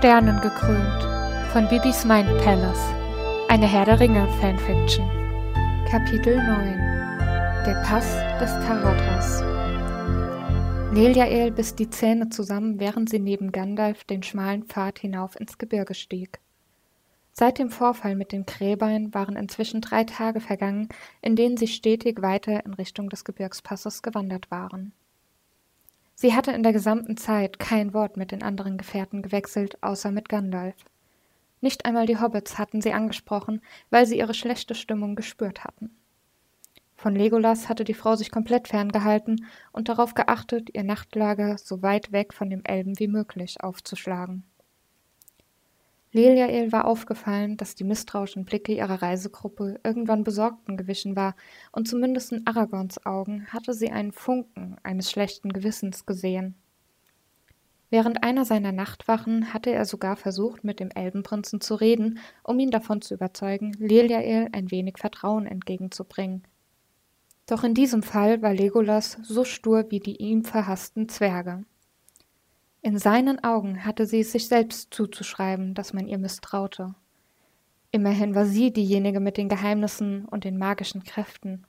Sternen gekrönt von Bibis Mind Palace. Eine Herr der Ringe Fanfiction. Kapitel 9 Der Pass des Karatas. Leliael biss die Zähne zusammen, während sie neben Gandalf den schmalen Pfad hinauf ins Gebirge stieg. Seit dem Vorfall mit den Kräbern waren inzwischen drei Tage vergangen, in denen sie stetig weiter in Richtung des Gebirgspasses gewandert waren. Sie hatte in der gesamten Zeit kein Wort mit den anderen Gefährten gewechselt, außer mit Gandalf. Nicht einmal die Hobbits hatten sie angesprochen, weil sie ihre schlechte Stimmung gespürt hatten. Von Legolas hatte die Frau sich komplett ferngehalten und darauf geachtet, ihr Nachtlager so weit weg von dem Elben wie möglich aufzuschlagen. Leliael war aufgefallen, dass die misstrauischen Blicke ihrer Reisegruppe irgendwann Besorgten gewichen war, und zumindest in Aragorns Augen hatte sie einen Funken eines schlechten Gewissens gesehen. Während einer seiner Nachtwachen hatte er sogar versucht, mit dem Elbenprinzen zu reden, um ihn davon zu überzeugen, Leliael ein wenig Vertrauen entgegenzubringen. Doch in diesem Fall war Legolas so stur wie die ihm verhassten Zwerge. In seinen Augen hatte sie es sich selbst zuzuschreiben, dass man ihr misstraute. Immerhin war sie diejenige mit den Geheimnissen und den magischen Kräften.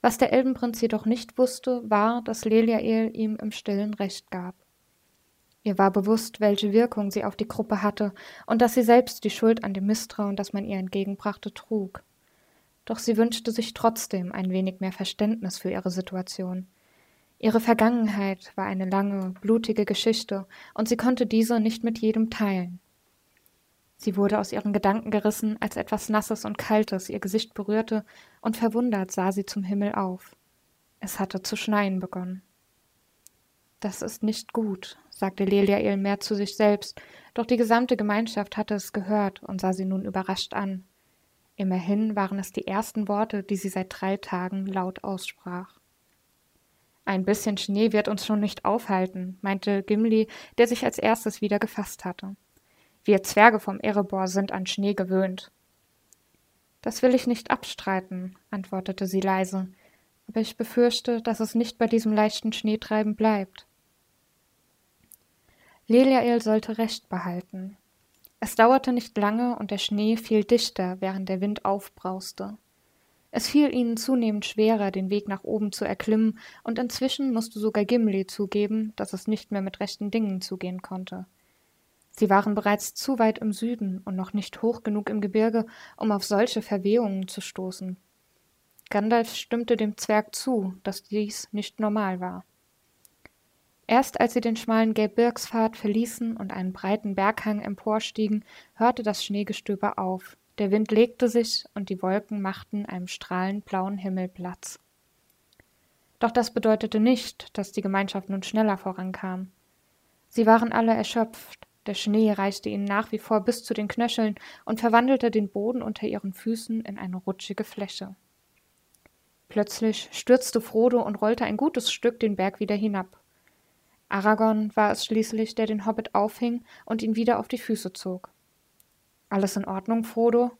Was der Elbenprinz jedoch nicht wusste, war, dass Leliael ihm im stillen Recht gab. Ihr war bewusst, welche Wirkung sie auf die Gruppe hatte und dass sie selbst die Schuld an dem Misstrauen, das man ihr entgegenbrachte, trug. Doch sie wünschte sich trotzdem ein wenig mehr Verständnis für ihre Situation. Ihre Vergangenheit war eine lange, blutige Geschichte, und sie konnte diese nicht mit jedem teilen. Sie wurde aus ihren Gedanken gerissen, als etwas Nasses und Kaltes ihr Gesicht berührte, und verwundert sah sie zum Himmel auf. Es hatte zu schneien begonnen. Das ist nicht gut, sagte Leliael mehr zu sich selbst, doch die gesamte Gemeinschaft hatte es gehört und sah sie nun überrascht an. Immerhin waren es die ersten Worte, die sie seit drei Tagen laut aussprach. Ein bisschen Schnee wird uns schon nicht aufhalten, meinte Gimli, der sich als erstes wieder gefasst hatte. Wir Zwerge vom Erebor sind an Schnee gewöhnt. Das will ich nicht abstreiten, antwortete sie leise, aber ich befürchte, dass es nicht bei diesem leichten Schneetreiben bleibt. Leliael sollte Recht behalten. Es dauerte nicht lange und der Schnee fiel dichter, während der Wind aufbrauste. Es fiel ihnen zunehmend schwerer, den Weg nach oben zu erklimmen, und inzwischen musste sogar Gimli zugeben, dass es nicht mehr mit rechten Dingen zugehen konnte. Sie waren bereits zu weit im Süden und noch nicht hoch genug im Gebirge, um auf solche Verwehungen zu stoßen. Gandalf stimmte dem Zwerg zu, dass dies nicht normal war. Erst als sie den schmalen Gebirgspfad verließen und einen breiten Berghang emporstiegen, hörte das Schneegestöber auf. Der Wind legte sich und die Wolken machten einem strahlend blauen Himmel Platz. Doch das bedeutete nicht, dass die Gemeinschaft nun schneller vorankam. Sie waren alle erschöpft, der Schnee reichte ihnen nach wie vor bis zu den Knöcheln und verwandelte den Boden unter ihren Füßen in eine rutschige Fläche. Plötzlich stürzte Frodo und rollte ein gutes Stück den Berg wieder hinab. Aragorn war es schließlich, der den Hobbit aufhing und ihn wieder auf die Füße zog. Alles in Ordnung, Frodo?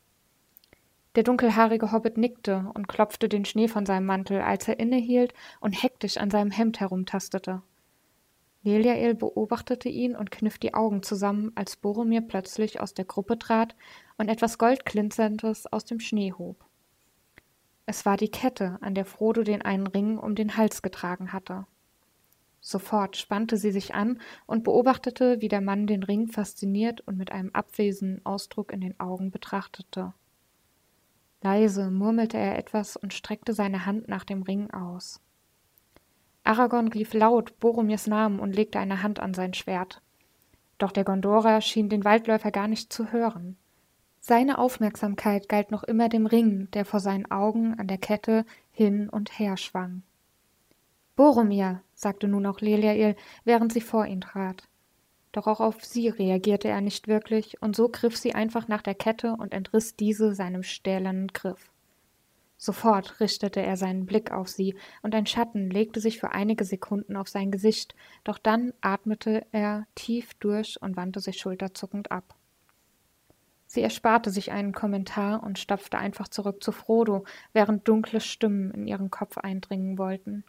Der dunkelhaarige Hobbit nickte und klopfte den Schnee von seinem Mantel, als er innehielt und hektisch an seinem Hemd herumtastete. Leliael beobachtete ihn und kniff die Augen zusammen, als Boromir plötzlich aus der Gruppe trat und etwas Goldglinzerndes aus dem Schnee hob. Es war die Kette, an der Frodo den einen Ring um den Hals getragen hatte. Sofort spannte sie sich an und beobachtete, wie der Mann den Ring fasziniert und mit einem abwesenden Ausdruck in den Augen betrachtete. Leise murmelte er etwas und streckte seine Hand nach dem Ring aus. Aragorn rief laut Boromirs Namen und legte eine Hand an sein Schwert. Doch der Gondorer schien den Waldläufer gar nicht zu hören. Seine Aufmerksamkeit galt noch immer dem Ring, der vor seinen Augen an der Kette hin und her schwang. Boromir, sagte nun auch Leliael, während sie vor ihn trat. Doch auch auf sie reagierte er nicht wirklich, und so griff sie einfach nach der Kette und entriss diese seinem stählernen Griff. Sofort richtete er seinen Blick auf sie, und ein Schatten legte sich für einige Sekunden auf sein Gesicht, doch dann atmete er tief durch und wandte sich schulterzuckend ab. Sie ersparte sich einen Kommentar und stapfte einfach zurück zu Frodo, während dunkle Stimmen in ihren Kopf eindringen wollten.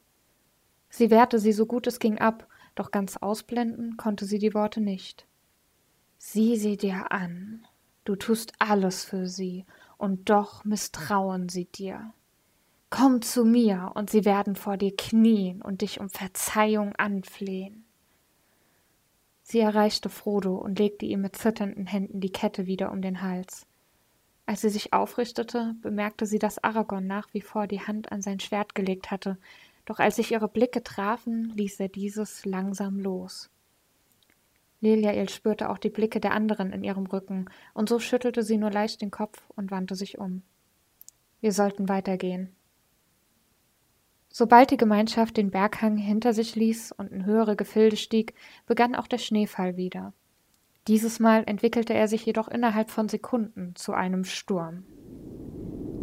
Sie wehrte sie so gut es ging ab, doch ganz ausblenden konnte sie die Worte nicht. Sieh sie dir an. Du tust alles für sie, und doch misstrauen sie dir. Komm zu mir, und sie werden vor dir knien und dich um Verzeihung anflehen. Sie erreichte Frodo und legte ihm mit zitternden Händen die Kette wieder um den Hals. Als sie sich aufrichtete, bemerkte sie, dass Aragorn nach wie vor die Hand an sein Schwert gelegt hatte, doch als sich ihre Blicke trafen, ließ er dieses langsam los. Liliael spürte auch die Blicke der anderen in ihrem Rücken, und so schüttelte sie nur leicht den Kopf und wandte sich um. Wir sollten weitergehen. Sobald die Gemeinschaft den Berghang hinter sich ließ und in höhere Gefilde stieg, begann auch der Schneefall wieder. Dieses Mal entwickelte er sich jedoch innerhalb von Sekunden zu einem Sturm.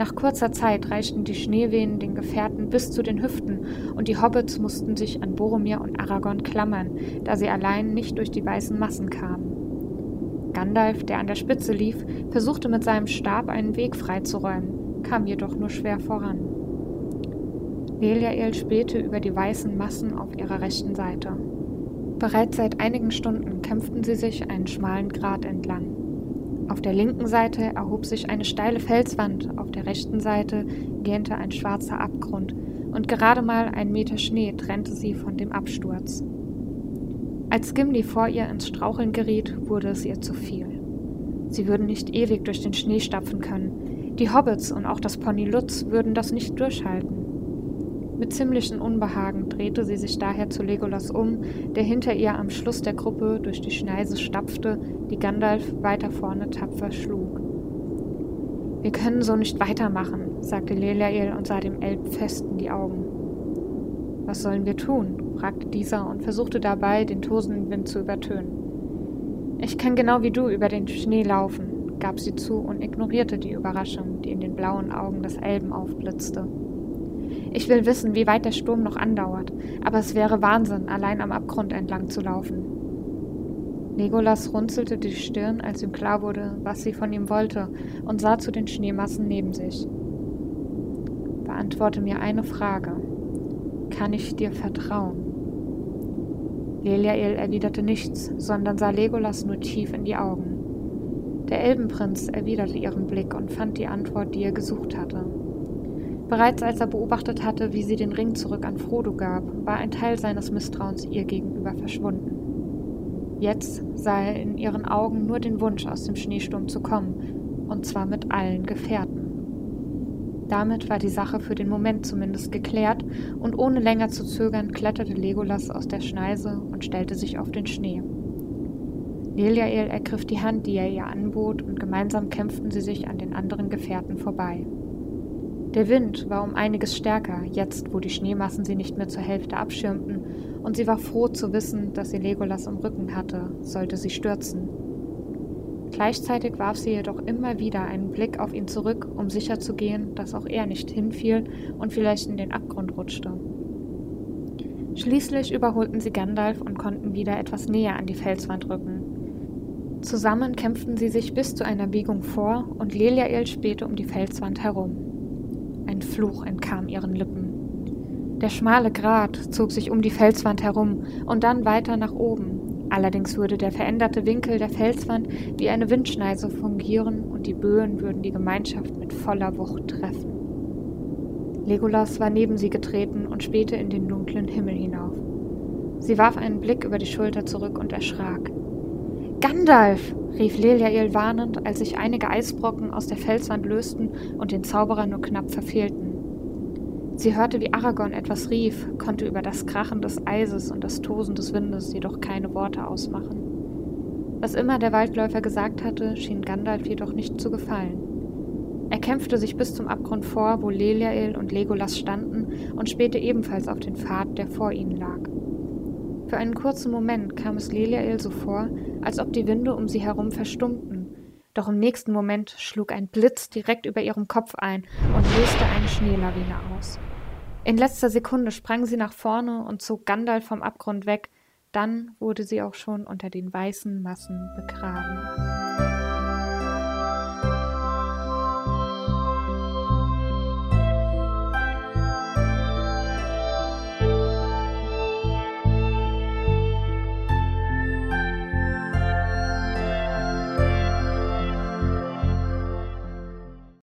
Nach kurzer Zeit reichten die Schneewehen den Gefährten bis zu den Hüften, und die Hobbits mussten sich an Boromir und Aragorn klammern, da sie allein nicht durch die weißen Massen kamen. Gandalf, der an der Spitze lief, versuchte mit seinem Stab einen Weg freizuräumen, kam jedoch nur schwer voran. Belial spähte über die weißen Massen auf ihrer rechten Seite. Bereits seit einigen Stunden kämpften sie sich einen schmalen Grat entlang. Auf der linken Seite erhob sich eine steile Felswand, auf der rechten Seite gähnte ein schwarzer Abgrund, und gerade mal ein Meter Schnee trennte sie von dem Absturz. Als Gimli vor ihr ins Straucheln geriet, wurde es ihr zu viel. Sie würden nicht ewig durch den Schnee stapfen können. Die Hobbits und auch das Pony Lutz würden das nicht durchhalten. Mit ziemlichem Unbehagen drehte sie sich daher zu Legolas um, der hinter ihr am Schluss der Gruppe durch die Schneise stapfte, die Gandalf weiter vorne tapfer schlug. Wir können so nicht weitermachen, sagte Leliael und sah dem Elb fest in die Augen. Was sollen wir tun? fragte dieser und versuchte dabei, den tosenden Wind zu übertönen. Ich kann genau wie du über den Schnee laufen, gab sie zu und ignorierte die Überraschung, die in den blauen Augen des Elben aufblitzte. Ich will wissen, wie weit der Sturm noch andauert, aber es wäre Wahnsinn, allein am Abgrund entlang zu laufen. Legolas runzelte die Stirn, als ihm klar wurde, was sie von ihm wollte, und sah zu den Schneemassen neben sich. Beantworte mir eine Frage. Kann ich dir vertrauen? Leliael erwiderte nichts, sondern sah Legolas nur tief in die Augen. Der Elbenprinz erwiderte ihren Blick und fand die Antwort, die er gesucht hatte. Bereits als er beobachtet hatte, wie sie den Ring zurück an Frodo gab, war ein Teil seines Misstrauens ihr gegenüber verschwunden. Jetzt sah er in ihren Augen nur den Wunsch, aus dem Schneesturm zu kommen, und zwar mit allen Gefährten. Damit war die Sache für den Moment zumindest geklärt, und ohne länger zu zögern kletterte Legolas aus der Schneise und stellte sich auf den Schnee. Leliael ergriff die Hand, die er ihr anbot, und gemeinsam kämpften sie sich an den anderen Gefährten vorbei. Der Wind war um einiges stärker, jetzt wo die Schneemassen sie nicht mehr zur Hälfte abschirmten, und sie war froh zu wissen, dass sie Legolas im Rücken hatte, sollte sie stürzen. Gleichzeitig warf sie jedoch immer wieder einen Blick auf ihn zurück, um sicherzugehen, dass auch er nicht hinfiel und vielleicht in den Abgrund rutschte. Schließlich überholten sie Gandalf und konnten wieder etwas näher an die Felswand rücken. Zusammen kämpften sie sich bis zu einer Biegung vor und Leliael spähte um die Felswand herum. Ein Fluch entkam ihren Lippen. Der schmale Grat zog sich um die Felswand herum und dann weiter nach oben. Allerdings würde der veränderte Winkel der Felswand wie eine Windschneise fungieren und die Böen würden die Gemeinschaft mit voller Wucht treffen. Legolas war neben sie getreten und spähte in den dunklen Himmel hinauf. Sie warf einen Blick über die Schulter zurück und erschrak. Gandalf! rief Leliael warnend, als sich einige Eisbrocken aus der Felswand lösten und den Zauberer nur knapp verfehlten. Sie hörte, wie Aragorn etwas rief, konnte über das Krachen des Eises und das Tosen des Windes jedoch keine Worte ausmachen. Was immer der Waldläufer gesagt hatte, schien Gandalf jedoch nicht zu gefallen. Er kämpfte sich bis zum Abgrund vor, wo Leliael und Legolas standen, und spähte ebenfalls auf den Pfad, der vor ihnen lag. Für einen kurzen Moment kam es Leliael so vor, als ob die Winde um sie herum verstummten. Doch im nächsten Moment schlug ein Blitz direkt über ihrem Kopf ein und löste eine Schneelawine aus. In letzter Sekunde sprang sie nach vorne und zog Gandalf vom Abgrund weg, dann wurde sie auch schon unter den weißen Massen begraben.